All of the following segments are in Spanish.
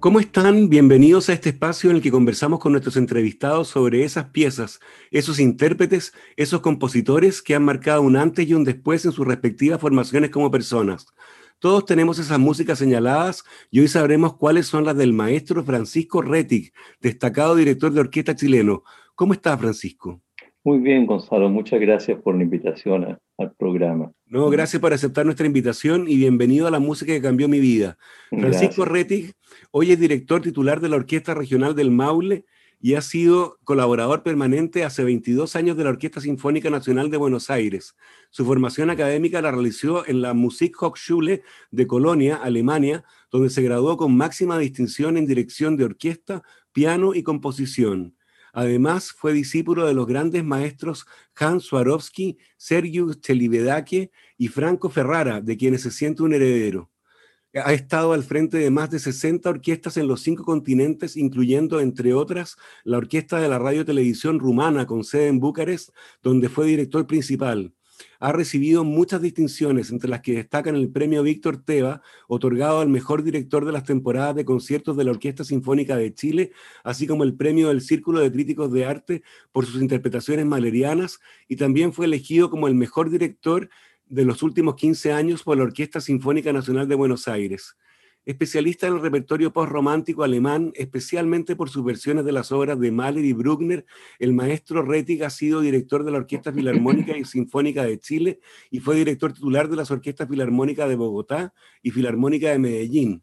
¿Cómo están? Bienvenidos a este espacio en el que conversamos con nuestros entrevistados sobre esas piezas, esos intérpretes, esos compositores que han marcado un antes y un después en sus respectivas formaciones como personas. Todos tenemos esas músicas señaladas y hoy sabremos cuáles son las del maestro Francisco Rettig, destacado director de orquesta chileno. ¿Cómo está, Francisco? Muy bien, Gonzalo. Muchas gracias por la invitación al programa. No, gracias por aceptar nuestra invitación y bienvenido a la música que cambió mi vida. Francisco Rettig hoy es director titular de la Orquesta Regional del Maule y ha sido colaborador permanente hace 22 años de la Orquesta Sinfónica Nacional de Buenos Aires. Su formación académica la realizó en la Musikhochschule de Colonia, Alemania, donde se graduó con máxima distinción en dirección de orquesta, piano y composición. Además, fue discípulo de los grandes maestros Hans Swarovski, Sergiu Celibidache y Franco Ferrara, de quienes se siente un heredero. Ha estado al frente de más de 60 orquestas en los cinco continentes, incluyendo, entre otras, la Orquesta de la Radio Televisión Rumana, con sede en Bucarest, donde fue director principal ha recibido muchas distinciones, entre las que destacan el premio Víctor Teva, otorgado al mejor director de las temporadas de conciertos de la Orquesta Sinfónica de Chile, así como el premio del Círculo de Críticos de Arte por sus interpretaciones malerianas, y también fue elegido como el mejor director de los últimos 15 años por la Orquesta Sinfónica Nacional de Buenos Aires especialista en el repertorio postromántico alemán, especialmente por sus versiones de las obras de Mahler y Bruckner. El maestro Rettig ha sido director de la Orquesta Filarmónica y Sinfónica de Chile y fue director titular de las Orquestas Filarmónicas de Bogotá y Filarmónica de Medellín.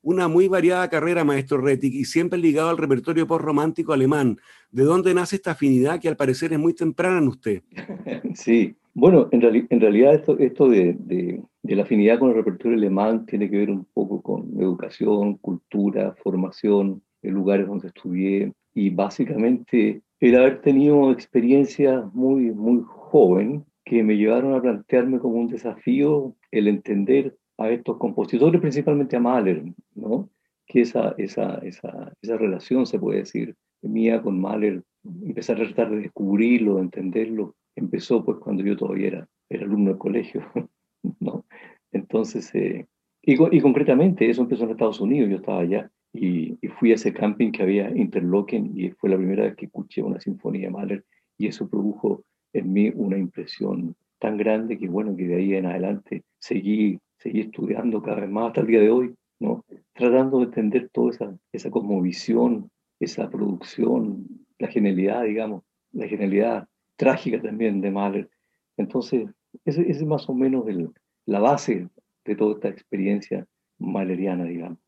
Una muy variada carrera, maestro Rettig, y siempre ligado al repertorio postromántico alemán. ¿De dónde nace esta afinidad que al parecer es muy temprana en usted? Sí, bueno, en, realidad esto, de, la afinidad con el repertorio alemán tiene que ver un poco con educación, cultura, formación, lugares donde estudié y básicamente el haber tenido experiencias muy, muy joven que me llevaron a plantearme como un desafío el entender a estos compositores, principalmente a Mahler, ¿no? que esa, esa, esa, esa relación, se puede decir, mía con Mahler, empezar a tratar de descubrirlo, de entenderlo, empezó pues cuando yo todavía era, era alumno del colegio, ¿no? Entonces, eh, y, y, concretamente eso empezó en Estados Unidos, yo estaba allá y, y, fui a ese camping que había Interlochen y fue la primera vez que escuché una sinfonía de Mahler y eso produjo en mí una impresión tan grande que bueno, que de ahí en adelante seguí, seguí estudiando cada vez más hasta el día de hoy, ¿no? Tratando de entender toda esa, esa cosmovisión, esa producción, la genialidad, digamos, la genialidad trágica también de Mahler. Entonces, ese, es más o menos el, la base de toda esta experiencia mahleriana, digamos.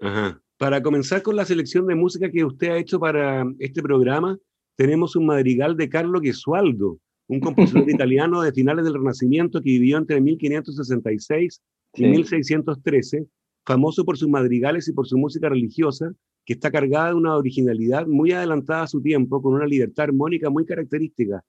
Ajá. Para comenzar con la selección de música que usted ha hecho para este programa, tenemos un madrigal de Carlo Gesualdo, un compositor italiano de finales del Renacimiento que vivió entre 1566 y 1613, famoso por sus madrigales y por su música religiosa, que está cargada de una originalidad muy adelantada a su tiempo, con una libertad armónica muy característica.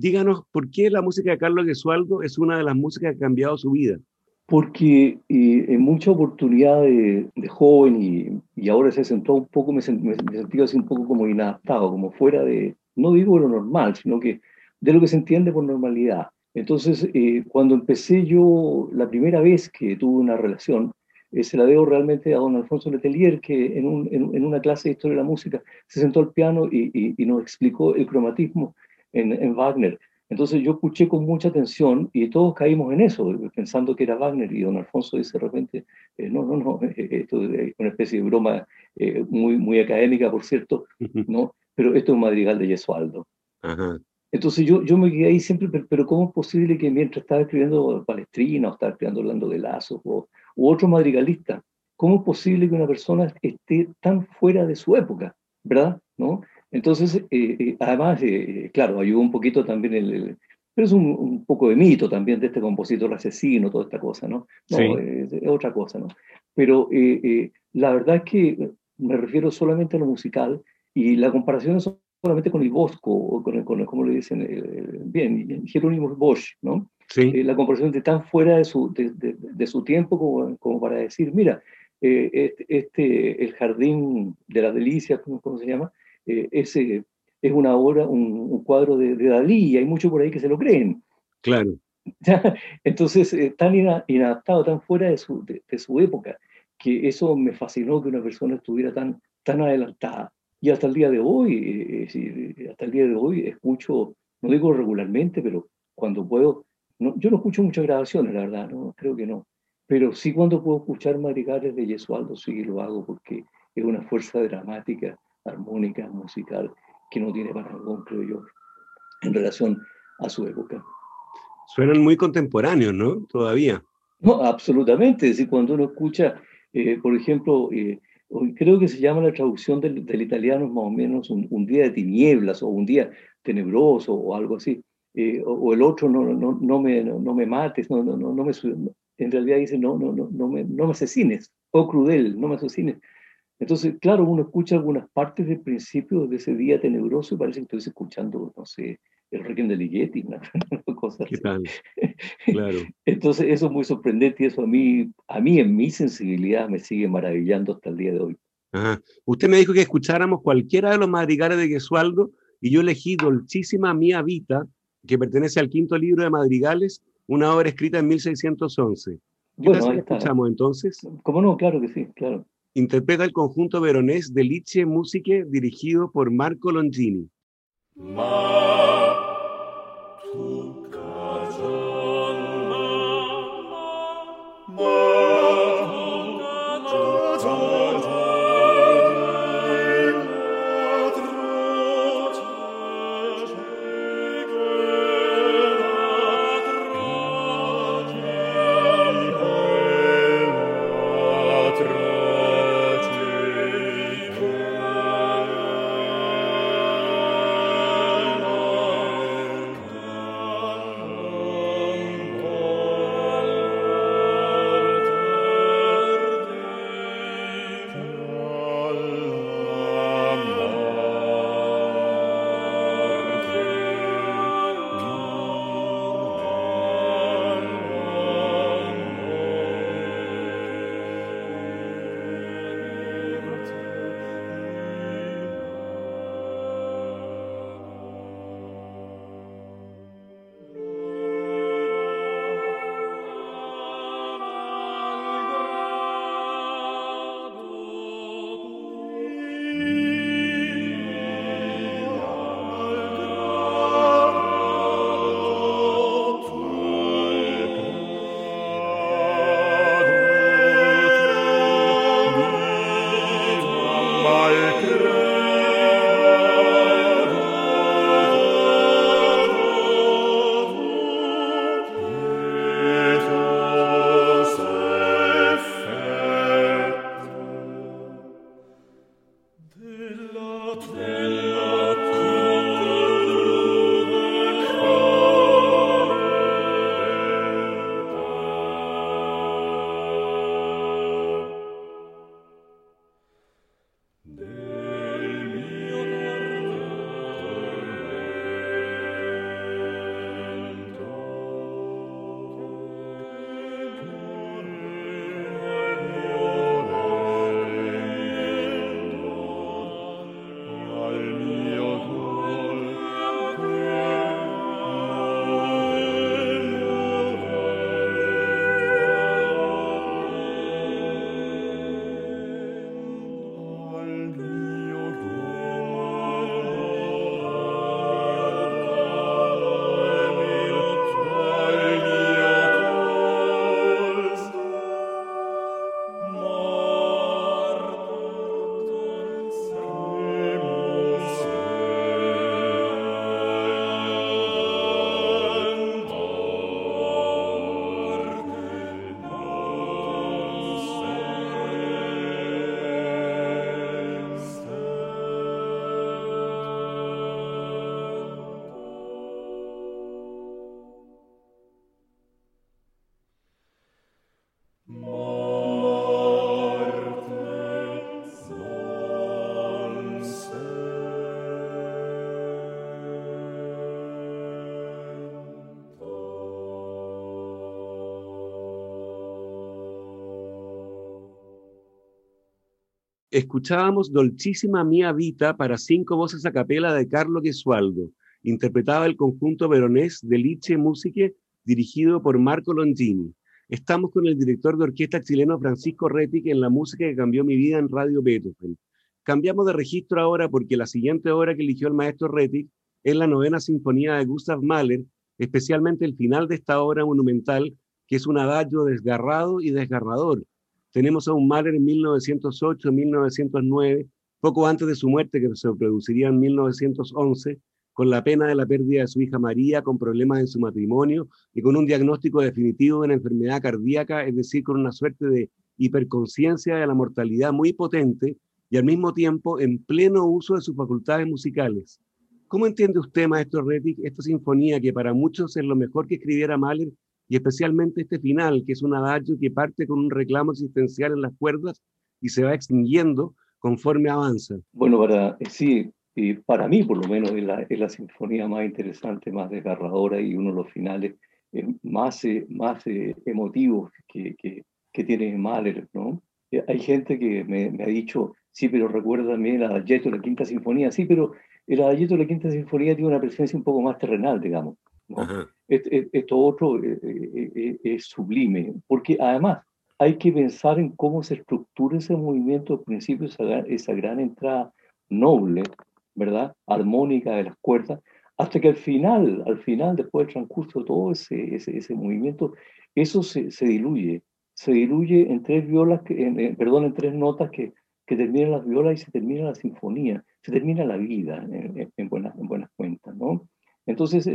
Díganos, ¿por qué la música de Carlos Gesualdo es una de las músicas que ha cambiado su vida? Porque eh, en mucha oportunidad de, joven y, ahora se sentó un poco, me, me, sentí así un poco como inadaptado, como fuera de, no digo lo normal, sino que de lo que se entiende por normalidad. Entonces, eh, cuando empecé yo, la primera vez que tuve una relación, eh, se la debo realmente a don Alfonso Letelier, que en, un, en, una clase de historia de la música se sentó al piano y, y, y nos explicó el cromatismo en, Wagner. Entonces yo escuché con mucha atención y todos caímos en eso, pensando que era Wagner y don Alfonso dice de repente, eh, no, no, no, esto es una especie de broma eh, muy, muy académica, por cierto, ¿no? Pero esto es un madrigal de Gesualdo. Entonces yo, yo me quedé ahí siempre, pero, ¿cómo es posible que mientras estaba escribiendo Palestrina o estaba escribiendo Orlando de Lazo o, u otro madrigalista, cómo es posible que una persona esté tan fuera de su época, ¿verdad? ¿No? Entonces, eh, eh, además, eh, claro, ayudó un poquito también el, pero es un, poco de mito también de este compositor asesino, toda esta cosa, ¿no? No, es, otra cosa, ¿no? Pero la verdad es que me refiero solamente a lo musical y la comparación es solamente con el Bosco, o con, el, con como le dicen bien, Jerónimo Bosch, ¿no? eh, la comparación de tan fuera de su, de, su tiempo como, como, para decir, mira, eh, este, el jardín de las delicias, ¿cómo, se llama? Eh, ese es una obra, un, cuadro de, Dalí, y hay muchos por ahí que se lo creen. Claro. Entonces, tan inadaptado, tan fuera de su, de, su época, que eso me fascinó que una persona estuviera tan, tan adelantada. Y hasta el día de hoy, hasta el día de hoy escucho, no digo regularmente, pero cuando puedo, no, yo no escucho muchas grabaciones, la verdad, no creo que no. Pero sí cuando puedo escuchar madrigales de Yesualdo, sí lo hago porque es una fuerza dramática, armónica, musical, que no tiene parangón, creo yo, en relación a su época. Suenan muy contemporáneos, ¿no? Todavía. No, absolutamente. Es decir, cuando uno escucha, eh, por ejemplo, eh, creo que se llama la traducción del, italiano más o menos un, día de tinieblas o un día tenebroso o algo así. Eh, o, el otro no, no, no, me, no, me mates, no, no, no, no me, en realidad dice, no, no, no, no, me, no me asesines, o oh, crudel, no me asesines. Entonces, claro, uno escucha algunas partes del principio de ese día tenebroso y parece que estoy escuchando, no sé, el Requiem de Ligeti, una, cosa ¿Qué Tal? Claro. Entonces, eso es muy sorprendente y eso a mí, a mí en mi sensibilidad me sigue maravillando hasta el día de hoy. Ajá. Usted me dijo que escucháramos cualquiera de los madrigales de Gesualdo y yo elegí Dolcísima Mía Vita, que pertenece al quinto libro de madrigales una obra escrita en 1611. ¿Qué bueno, escuchamos entonces? ¿Cómo no? Claro que sí, claro. Interpreta el conjunto veronés de Licce Musiche dirigido por Marco Longini. Escuchábamos Dolcísima Mia Vita para cinco voces a capela de Carlo Gesualdo. Interpretaba el conjunto veronés de Liche Musiche, dirigido por Marco Longini. Estamos con el director de orquesta chileno Francisco Rettig en la música que cambió mi vida en Radio Beethoven. Cambiamos de registro ahora porque la siguiente obra que eligió el maestro Rettig es la novena sinfonía de Gustav Mahler, especialmente el final de esta obra monumental, que es un adagio desgarrado y desgarrador, tenemos a un Mahler en 1908, 1909, poco antes de su muerte, que se produciría en 1911, con la pena de la pérdida de su hija María, con problemas en su matrimonio y con un diagnóstico definitivo de una enfermedad cardíaca, es decir, con una suerte de hiperconciencia de la mortalidad muy potente y al mismo tiempo en pleno uso de sus facultades musicales. ¿Cómo entiende usted, maestro Rettig, esta sinfonía que para muchos es lo mejor que escribiera Mahler y especialmente este final, que es un adagio que parte con un reclamo existencial en las cuerdas y se va extinguiendo conforme avanza. Bueno, para, eh, sí, y para mí por lo menos es la, es la sinfonía más interesante, más desgarradora y uno de los finales eh, más, eh, más emotivos que, que, que, tiene Mahler, ¿no? hay gente que me, me, ha dicho, sí, pero recuerda también el adagio de la Quinta Sinfonía, sí, pero el adagio de la Quinta Sinfonía tiene una presencia un poco más terrenal, digamos. Esto, otro eh, eh, eh, es sublime, porque además hay que pensar en cómo se estructura ese movimiento al principio, esa, esa gran entrada noble, ¿verdad? Armónica de las cuerdas, hasta que al final, al final, después del transcurso de todo ese, ese, movimiento, eso se, se, diluye, se diluye en tres violas, que, perdón, en tres notas que, que terminan las violas y se termina la sinfonía, se termina la vida en, en buenas, en buenas cuentas, ¿no? Entonces,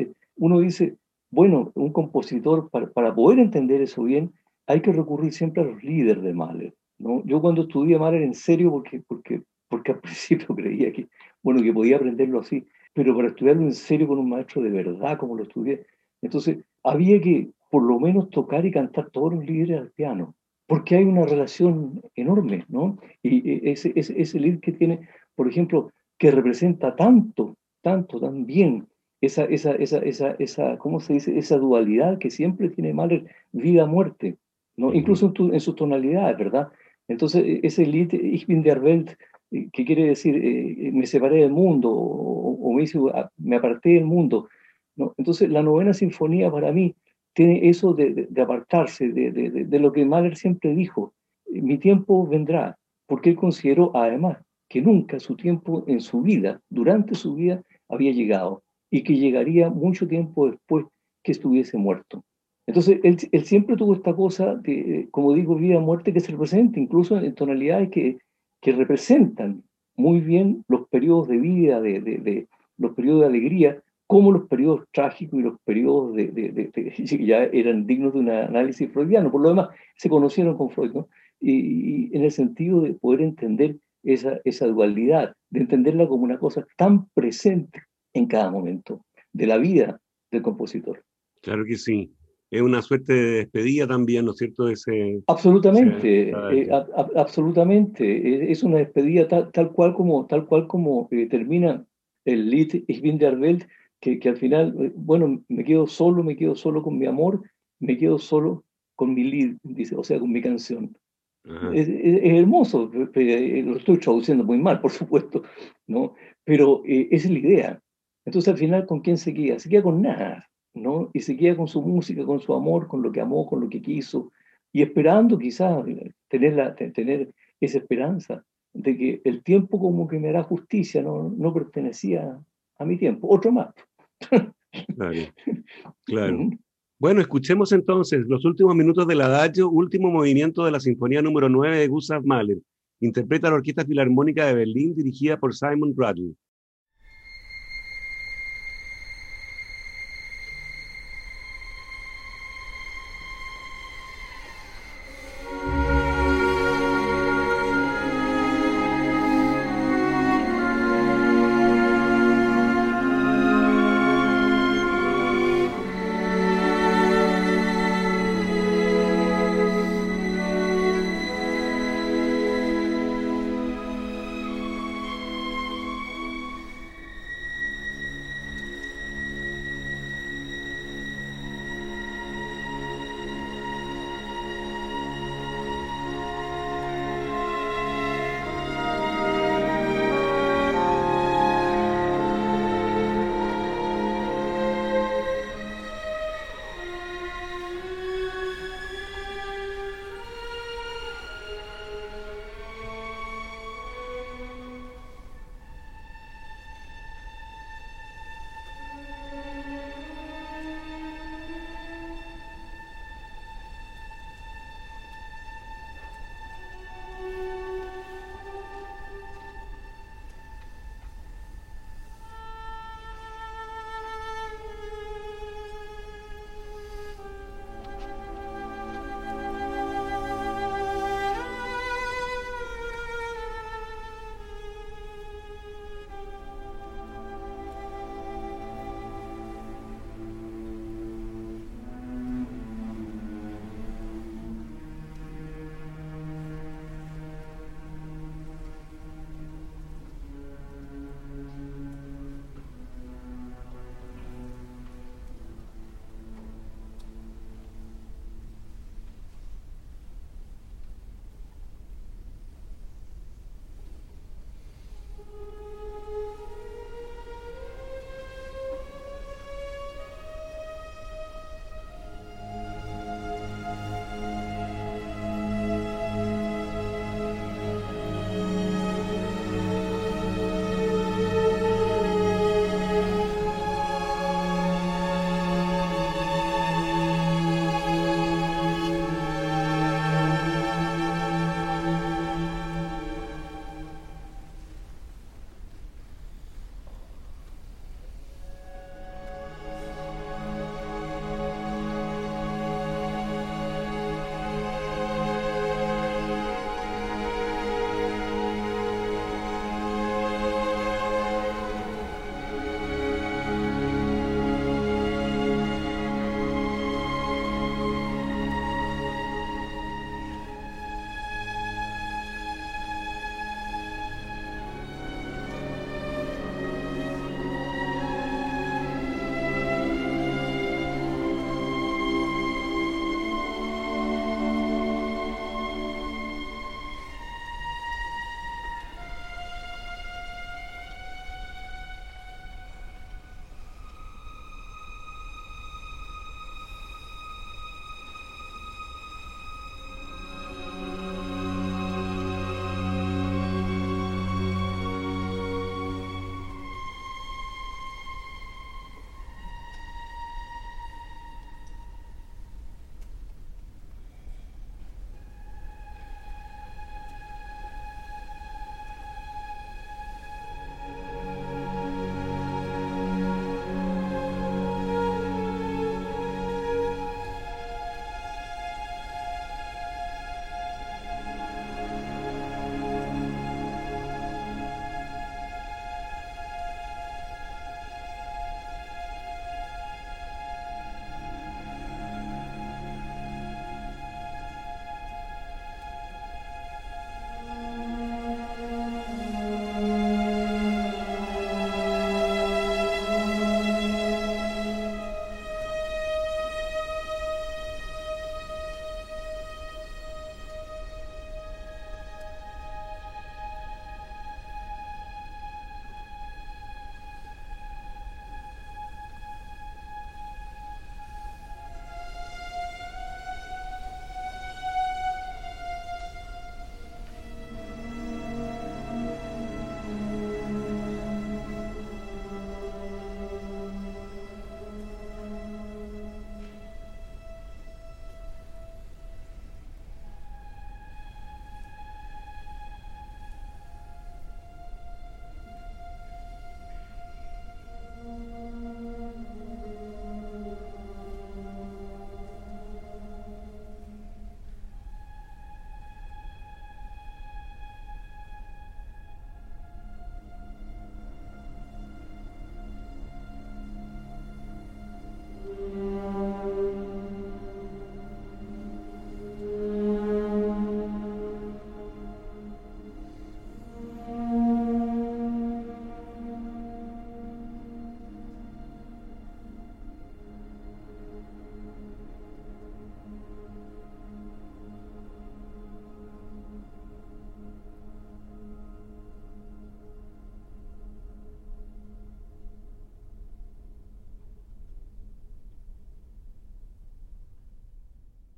uno dice, bueno, un compositor, para, para, poder entender eso bien, hay que recurrir siempre a los líderes de Mahler. ¿no? Yo cuando estudié Mahler en serio, porque, porque, porque al principio creía que, bueno, que podía aprenderlo así, pero para estudiarlo en serio con un maestro de verdad, como lo estudié, entonces había que por lo menos tocar y cantar todos los líderes al piano, porque hay una relación enorme, ¿no? Y ese, ese, ese líder que tiene, por ejemplo, que representa tanto, tanto, tan bien esa, esa, esa, esa, esa, ¿cómo se dice? Esa dualidad que siempre tiene Mahler, vida-muerte, ¿no? incluso en, tu, en, sus tonalidades, ¿verdad? Entonces, e, ese Lied, Ich bin der Welt, eh, que quiere decir, eh, me separé del mundo, o, me, ah, me aparté del mundo, ¿no? Entonces, la novena sinfonía para mí tiene eso de, de, apartarse de, de, de, lo que Mahler siempre dijo, mi tiempo vendrá, porque él consideró además que nunca su tiempo en su vida, durante su vida, había llegado y que llegaría mucho tiempo después que estuviese muerto. Entonces, él, siempre tuvo esta cosa, de, como digo, vida-muerte que se representa, incluso en tonalidades que, que representan muy bien los periodos de vida, de, de, los periodos de alegría, como los periodos trágicos y los periodos de, que ya eran dignos de un análisis freudiano. Por lo demás, se conocieron con Freud, y, y, en el sentido de poder entender esa, esa dualidad, de entenderla como una cosa tan presente en cada momento de la vida del compositor. Claro que sí. Es una suerte de despedida también, ¿no es cierto? Ese, absolutamente, eh, absolutamente. Es una despedida tal, cual como, tal cual como eh, termina el Lied Ich bin der Welt, que, que al final, eh, bueno, me quedo solo, me quedo solo con mi amor, me quedo solo con mi Lied, dice, o sea, con mi canción. Es, es, hermoso, lo estoy traduciendo muy mal, por supuesto, ¿no? pero esa es la idea. Entonces al final, ¿con quién se queda? Se queda con nada, ¿no? Y se queda con su música, con su amor, con lo que amó, con lo que quiso, y esperando quizás tener, la, tener esa esperanza de que el tiempo como que me hará justicia, no, no pertenecía a mi tiempo, otro más. Claro, claro. Bueno, escuchemos entonces los últimos minutos del adagio, último movimiento de la Sinfonía número 9 de Gustav Mahler. Interpreta la Orquesta Filarmónica de Berlín dirigida por Simon Bradley.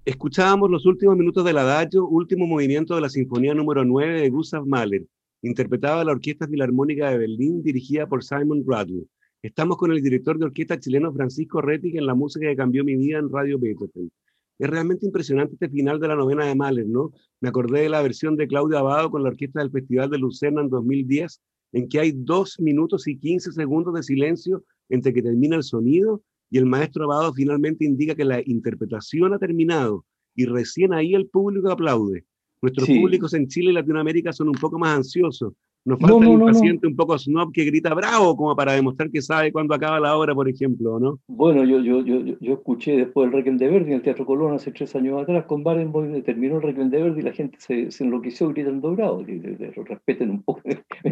Escuchábamos los últimos minutos del adagio, último movimiento de la Sinfonía número 9 de Gustav Mahler, interpretada la Orquesta Filarmónica de Berlín, dirigida por Simon Rattle. Estamos con el director de orquesta chileno Francisco Rettig en la música que cambió mi vida en Radio Beethoven. Es realmente impresionante este final de la novena de Mahler, ¿no? Me acordé de la versión de Claudio Abado con la orquesta del Festival de Lucerna en 2010, en que hay dos minutos y 15 segundos de silencio entre que termina el sonido y el maestro Abado finalmente indica que la interpretación ha terminado y recién ahí el público aplaude. Nuestros públicos en Chile y Latinoamérica son un poco más ansiosos. Nos falta el paciente un poco snob que grita bravo como para demostrar que sabe cuándo acaba la obra, por ejemplo, ¿no? Bueno, yo, yo, yo, yo escuché después el Requiem de Verdi en el Teatro Colón hace tres años atrás con Barenboim, terminó el Requiem de Verdi y la gente se, se enloqueció gritando bravo, respeten un poco, ¿me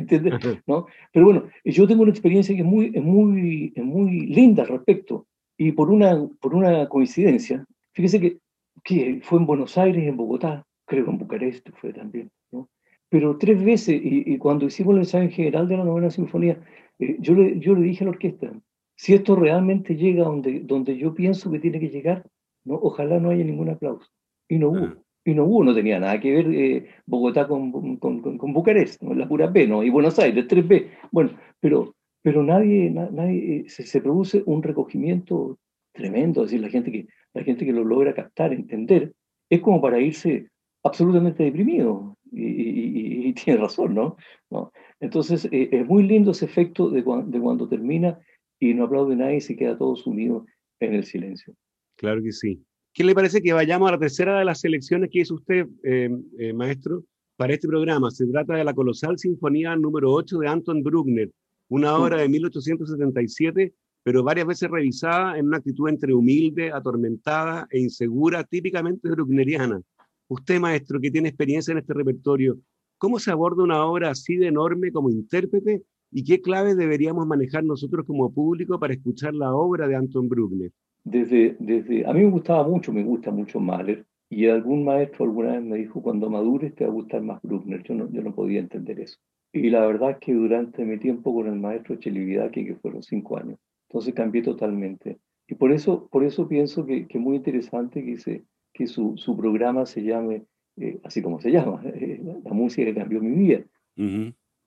entiendes? ¿No? Pero bueno, yo tengo una experiencia que es muy, es muy, es muy linda al respecto. Y por una, por una coincidencia, fíjese que, que fue en Buenos Aires, en Bogotá, creo que en Bucarest fue también, ¿no? Pero tres veces, y, cuando hicimos el ensayo general de la novena sinfonía, eh, yo, le, yo le dije a la orquesta, si esto realmente llega donde, donde yo pienso que tiene que llegar, ¿no? ojalá no haya ningún aplauso. Y no hubo. Y no hubo, no tenía nada que ver eh, Bogotá con, con, con, Bucarest, ¿no? la pura B, ¿no? y Buenos Aires, 3B. Bueno, pero pero nadie, nadie eh, se, produce un recogimiento tremendo, es decir, la gente, que, la gente que lo logra captar, entender, es como para irse absolutamente deprimido, y, tiene razón, ¿no? ¿No? Entonces, eh, es muy lindo ese efecto de, de cuando termina y no aplaude nadie y se queda todo sumido en el silencio. Claro que sí. ¿Qué le parece que vayamos a la tercera de las selecciones que hizo usted, eh, maestro, para este programa? Se trata de la colosal Sinfonía número 8 de Anton Bruckner, una obra de 1877, pero varias veces revisada en una actitud entre humilde, atormentada e insegura, típicamente bruckneriana. Usted, maestro, que tiene experiencia en este repertorio, ¿cómo se aborda una obra así de enorme como intérprete y qué claves deberíamos manejar nosotros como público para escuchar la obra de Anton Bruckner? Desde, desde, a mí me gustaba mucho, me gusta mucho Mahler, y algún maestro alguna vez me dijo, cuando madures te va a gustar más Bruckner. Yo no, yo no podía entender eso. Y la verdad es que durante mi tiempo con el maestro Chelividaki, que fueron cinco años, entonces cambié totalmente. Y por eso, por eso pienso que es muy interesante que, se, que su, su programa se llame eh, así como se llama, eh, la música que cambió mi vida.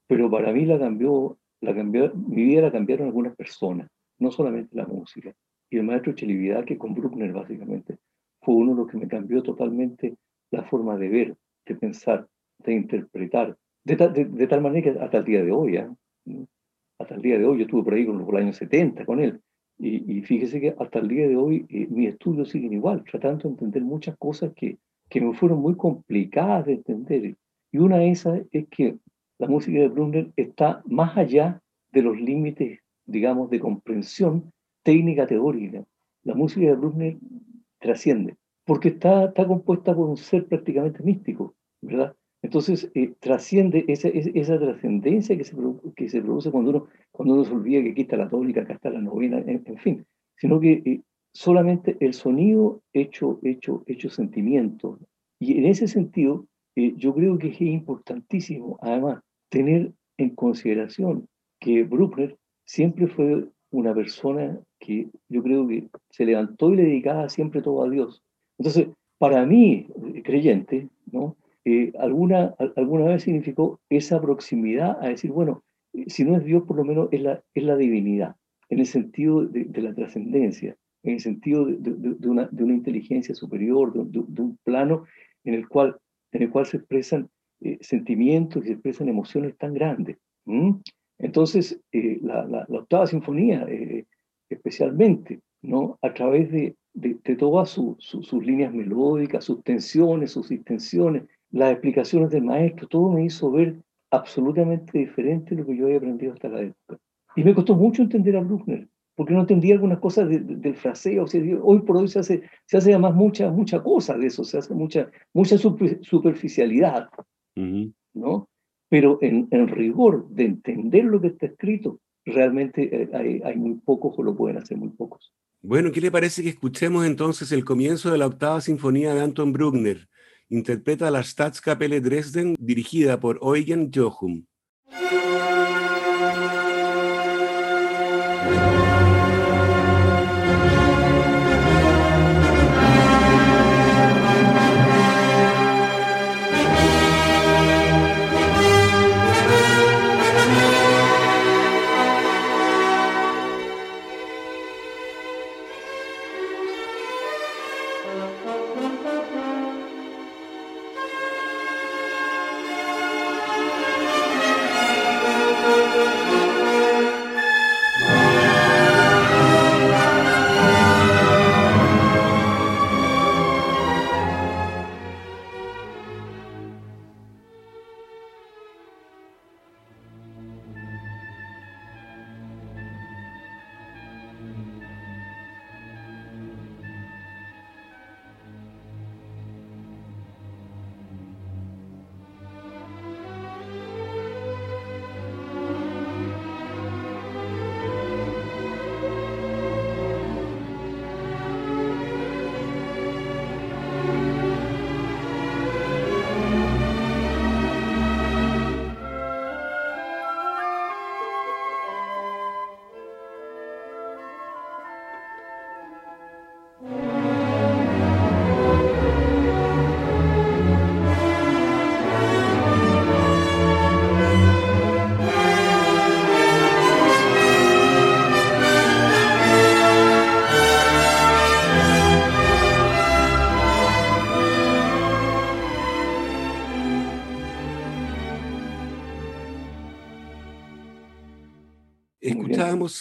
Pero para mí la cambió, la cambió, mi vida la cambiaron algunas personas, no solamente la música. Y el maestro Chelividaki con Bruckner básicamente fue uno de los que me cambió totalmente la forma de ver, de pensar, de interpretar, de, tal manera que hasta el día de hoy, ¿eh? hasta el día de hoy, yo estuve por ahí con los, años 70 con él, y, fíjese que hasta el día de hoy eh, mis estudios siguen igual, tratando de entender muchas cosas que, que me fueron muy complicadas de entender. Y una de esas es que la música de Brunner está más allá de los límites, digamos, de comprensión técnica teórica. La música de Brunner trasciende, porque está, está compuesta por un ser prácticamente místico, ¿verdad? Entonces, eh, trasciende esa, esa trascendencia que se, que se produce cuando uno, cuando uno se olvida que aquí está la tónica, acá está la novena, en, fin, sino que eh, solamente el sonido hecho, hecho, hecho sentimiento. Y en ese sentido, eh, yo creo que es importantísimo, además, tener en consideración que Bruckner siempre fue una persona que yo creo que se levantó y le dedicaba siempre todo a Dios. Entonces, para mí, creyente, ¿no? Eh, alguna, alguna vez significó esa proximidad a decir, bueno, eh, si no es Dios, por lo menos es la, es la divinidad, en el sentido de, la trascendencia, en el sentido de, una, de una inteligencia superior, de, un plano en el cual, en el cual se expresan eh, sentimientos y se expresan emociones tan grandes. Entonces, la, la, octava sinfonía, especialmente, ¿no? a través de, todas sus líneas melódicas, sus tensiones, sus distensiones, las explicaciones del maestro, todo me hizo ver absolutamente diferente lo que yo había aprendido hasta la época. Y me costó mucho entender a Bruckner, porque no entendía algunas cosas del fraseo. O sea, hoy por hoy se hace, se hace además mucha, mucha cosa de eso, se hace mucha, mucha superficialidad, ¿no? Pero en, en, rigor de entender lo que está escrito, realmente eh, hay, hay muy pocos o lo pueden hacer muy pocos. Bueno, ¿qué le parece que escuchemos entonces el comienzo de la octava sinfonía de Anton Bruckner? interpreta la Staatskapelle Dresden dirigida por Eugen Jochum.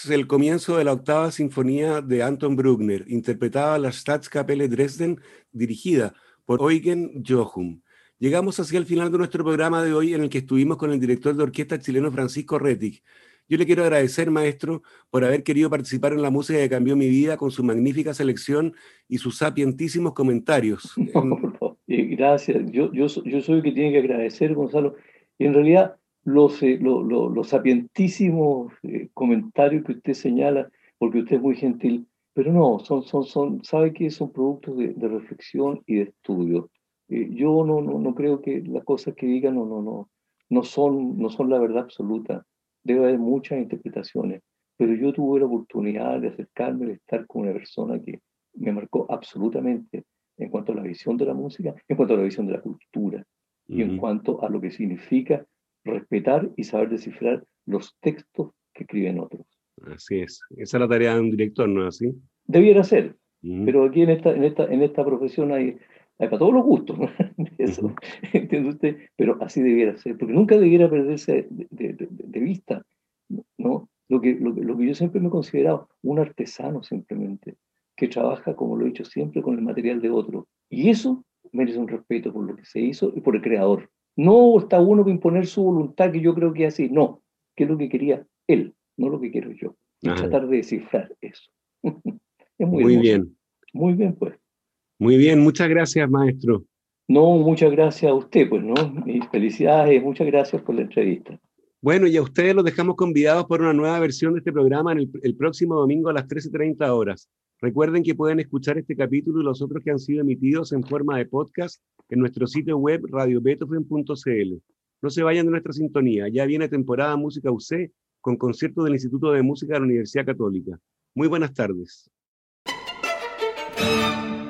El comienzo de la octava sinfonía de Anton Bruckner, interpretada la Staatskapelle Dresden, dirigida por Eugen Jochum. Llegamos hacia el final de nuestro programa de hoy en el que estuvimos con el director de orquesta chileno Francisco Rettig. Yo le quiero agradecer, maestro, por haber querido participar en la música que cambió mi vida con su magnífica selección y sus sapientísimos comentarios. gracias. Yo, yo, yo soy el que tiene que agradecer, Gonzalo. Y en realidad los, eh, los sapientísimos eh, comentarios que usted señala, porque usted es muy gentil, pero no, son, son, son, sabe que son productos de, reflexión y de estudio. Eh, yo no, no, no creo que las cosas que digan no, no, no, no, son, no son la verdad absoluta. Debe haber muchas interpretaciones, pero yo tuve la oportunidad de acercarme, de estar con una persona que me marcó absolutamente en cuanto a la visión de la música, en cuanto a la visión de la cultura y en cuanto a lo que significa respetar y saber descifrar los textos que escriben otros. Así es. Esa es la tarea de un director, ¿no es así? Debiera ser. Pero aquí en esta, en esta, en esta profesión hay, hay para todos los gustos. Eso, ¿Entiende usted? Pero así debiera ser, porque nunca debiera perderse de, de, vista ¿no? Lo, que, lo, lo, que yo siempre me he considerado un artesano simplemente, que trabaja, como lo he dicho siempre, con el material de otro. Y eso merece un respeto por lo que se hizo y por el creador. No está uno que imponer su voluntad, que yo creo que es así. No, que es lo que quería él, no lo que quiero yo. tratar de descifrar eso. es muy, muy bien. Muy bien, pues. Muy bien, muchas gracias, maestro. No, muchas gracias a usted, pues, ¿no? Y felicidades, muchas gracias por la entrevista. Bueno, y a ustedes los dejamos convidados por una nueva versión de este programa en el, el próximo domingo a las 13.30 horas. Recuerden que pueden escuchar este capítulo y los otros que han sido emitidos en forma de podcast en nuestro sitio web radiobeethoven.cl. No se vayan de nuestra sintonía, ya viene temporada Música UC con conciertos del Instituto de Música de la Universidad Católica. Muy buenas tardes.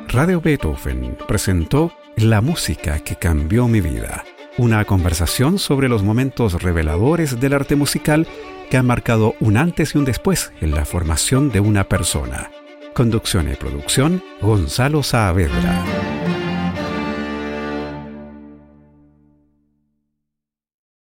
Radio Beethoven presentó La música que cambió mi vida, una conversación sobre los momentos reveladores del arte musical que han marcado un antes y un después en la formación de una persona. Conducción y producción, Gonzalo Saavedra.